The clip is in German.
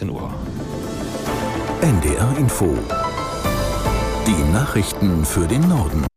18 Uhr. NDR Info. Die Nachrichten für den Norden.